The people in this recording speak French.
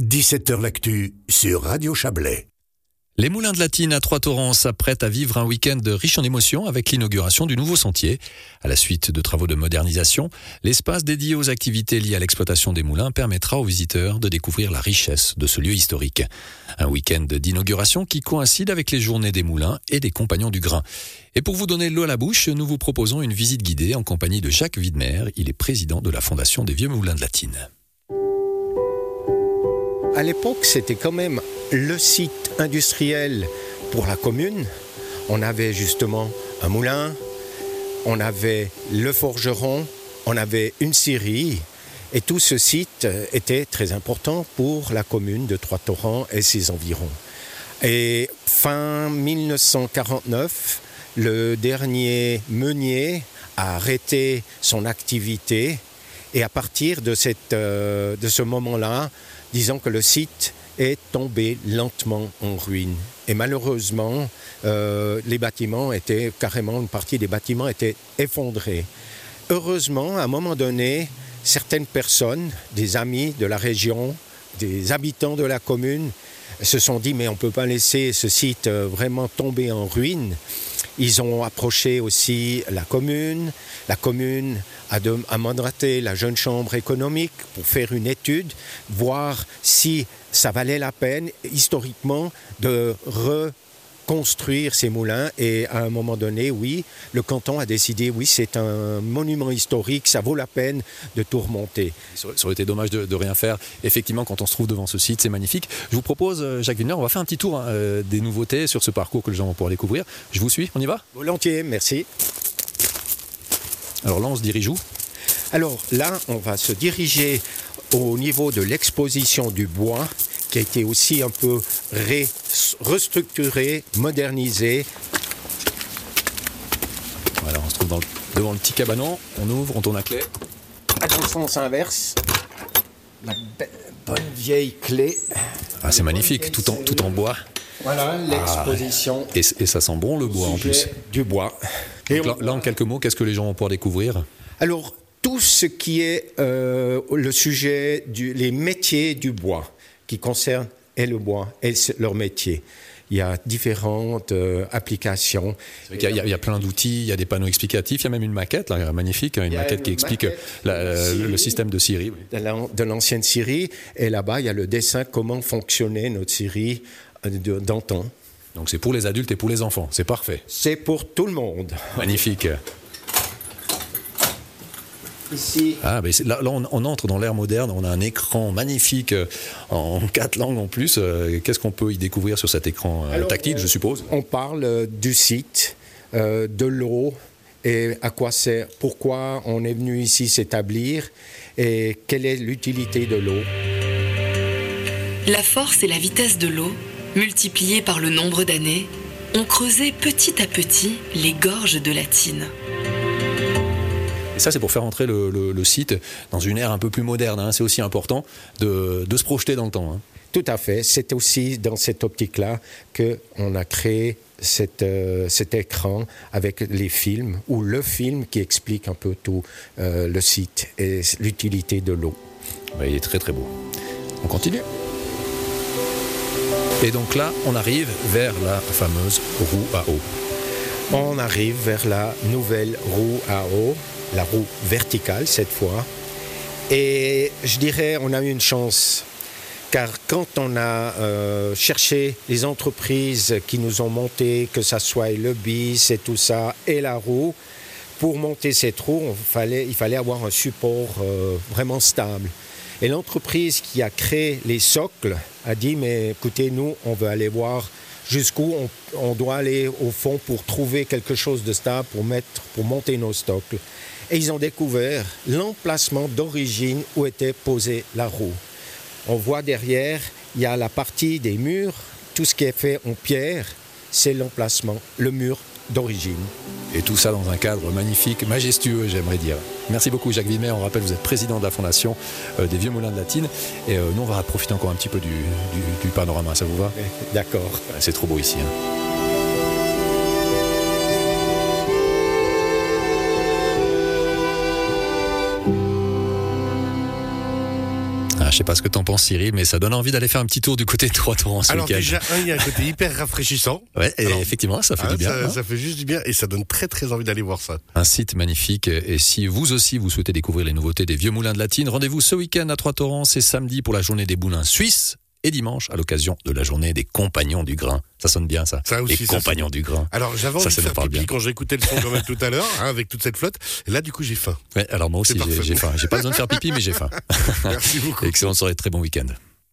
17h L'actu sur Radio Chablais. Les Moulins de Latine à Trois-Torrents s'apprêtent à vivre un week-end riche en émotions avec l'inauguration du nouveau sentier. À la suite de travaux de modernisation, l'espace dédié aux activités liées à l'exploitation des moulins permettra aux visiteurs de découvrir la richesse de ce lieu historique. Un week-end d'inauguration qui coïncide avec les journées des moulins et des compagnons du grain. Et pour vous donner l'eau à la bouche, nous vous proposons une visite guidée en compagnie de Jacques Widmer. Il est président de la Fondation des Vieux Moulins de Latine. À l'époque, c'était quand même le site industriel pour la commune. On avait justement un moulin, on avait le forgeron, on avait une scierie. Et tout ce site était très important pour la commune de Trois-Torrents et ses environs. Et fin 1949, le dernier meunier a arrêté son activité et à partir de, cette, euh, de ce moment-là, disons que le site est tombé lentement en ruine. Et malheureusement, euh, les bâtiments étaient carrément, une partie des bâtiments étaient effondrés. Heureusement, à un moment donné, certaines personnes, des amis de la région, des habitants de la commune, se sont dit mais on ne peut pas laisser ce site euh, vraiment tomber en ruine. Ils ont approché aussi la commune. La commune a, a mandaté la jeune chambre économique pour faire une étude, voir si ça valait la peine historiquement de re construire ces moulins et à un moment donné, oui, le canton a décidé, oui, c'est un monument historique, ça vaut la peine de tout remonter. Ça aurait été dommage de, rien faire. Effectivement, quand on se trouve devant ce site, c'est magnifique. Je vous propose, euh, Jacques Wiener, on va faire un petit tour hein, euh, des nouveautés sur ce parcours que les gens vont pouvoir découvrir. Je vous suis, on y va? Volontiers, merci. Alors là, on se dirige où? Alors là, on va se diriger au niveau de l'exposition du bois qui a été aussi un peu restructuré, modernisé. Voilà, on se trouve devant le petit cabanon, on ouvre, on tourne la clé. À dans le sens inverse, la bonne vieille clé. Ah, c'est magnifique, tout en, tout en bois. Voilà l'exposition. et, ça sent bon le bois en plus. Du bois. Et là, en quelques mots, qu'est-ce que les gens vont pouvoir découvrir? Alors, tout ce qui est euh, le sujet, du, les métiers du bois qui concerne et le bois et leur métier. Il y a différentes euh, applications. Il y, a, plein d'outils, il y a des panneaux explicatifs, il y a même une maquette là, magnifique, hein, une maquette qui explique euh, le système de Syrie. De l'ancienne Syrie. Et là-bas, il y a le dessin, comment fonctionnait notre Syrie euh, d'antan. Donc c'est pour les adultes et pour les enfants, c'est parfait. C'est pour tout le monde. Magnifique. Ah, là, on, entre dans l'ère moderne, on a un écran magnifique euh, en quatre langues en plus. Euh, qu'est-ce qu'on peut y découvrir sur cet écran euh, tactile, je suppose? On parle du site, de l'eau et à quoi sert, pourquoi on est venu ici s'établir et quelle est l'utilité de l'eau. La force et la vitesse de l'eau, multipliées par le nombre d'années, ont creusé petit à petit les gorges de la Tine. Et ça, c'est pour faire entrer le, site dans une ère un peu plus moderne. Hein. C'est aussi important de, se projeter dans le temps. Hein. Tout à fait. C'est aussi dans cette optique-là qu'on a créé euh, cet écran avec les films, ou le film qui explique un peu tout euh, le site et l'utilité de l'eau. il est très très beau. On continue. Et donc là, on arrive vers la fameuse roue à eau. On arrive vers la nouvelle roue à eau la roue verticale cette fois. Et je dirais, on a eu une chance, car quand on a euh, cherché les entreprises qui nous ont monté, que ce soit le bis et tout ça, et la roue, pour monter cette roue, il fallait avoir un support euh, vraiment stable. Et l'entreprise qui a créé les socles a dit, mais écoutez, nous, on veut aller voir jusqu'où on, doit aller au fond pour trouver quelque chose de stable pour, mettre, pour monter nos stocks. Et ils ont découvert l'emplacement d'origine où était posée la roue. On voit derrière, il y a la partie des murs, tout ce qui est fait en pierre, c'est l'emplacement, le mur d'origine. Et tout ça dans un cadre magnifique, majestueux, j'aimerais dire. Merci beaucoup Jacques Vimer. On rappelle, vous êtes président de la Fondation euh, des Vieux Moulins de Latine. Et euh, nous, on va profiter encore un petit peu du, panorama. Ça vous va? D'accord. C'est trop beau ici. Hein. Sais pas ce que t'en penses Cyril, mais ça donne envie d'aller faire un petit tour du côté de Trois-Torrents ce Alors déjà, un, il y a un côté hyper rafraîchissant. Ouais, et Alors, effectivement, ça fait Hein, du bien. ça, hein. ça fait juste du bien et ça donne très très envie d'aller voir ça. Un site magnifique. Et si vous aussi vous souhaitez découvrir les nouveautés des vieux moulins de Latine, rendez-vous ce week-end à Trois-Torrents. C'est samedi pour la journée des moulins suisses et dimanche à l'occasion de la journée des compagnons du grain. Ça sonne bien ça. Ça aussi, les ça compagnons du grain. Alors j'avais envie ça de faire pipi bien. quand écouté le son quand même tout à l'heure, hein, avec toute cette flotte. Et là du coup j'ai faim. Ouais, alors moi aussi j'ai faim. J'ai pas besoin de faire pipi mais j'ai faim. Merci beaucoup. Excellente soirée, très bon week-end.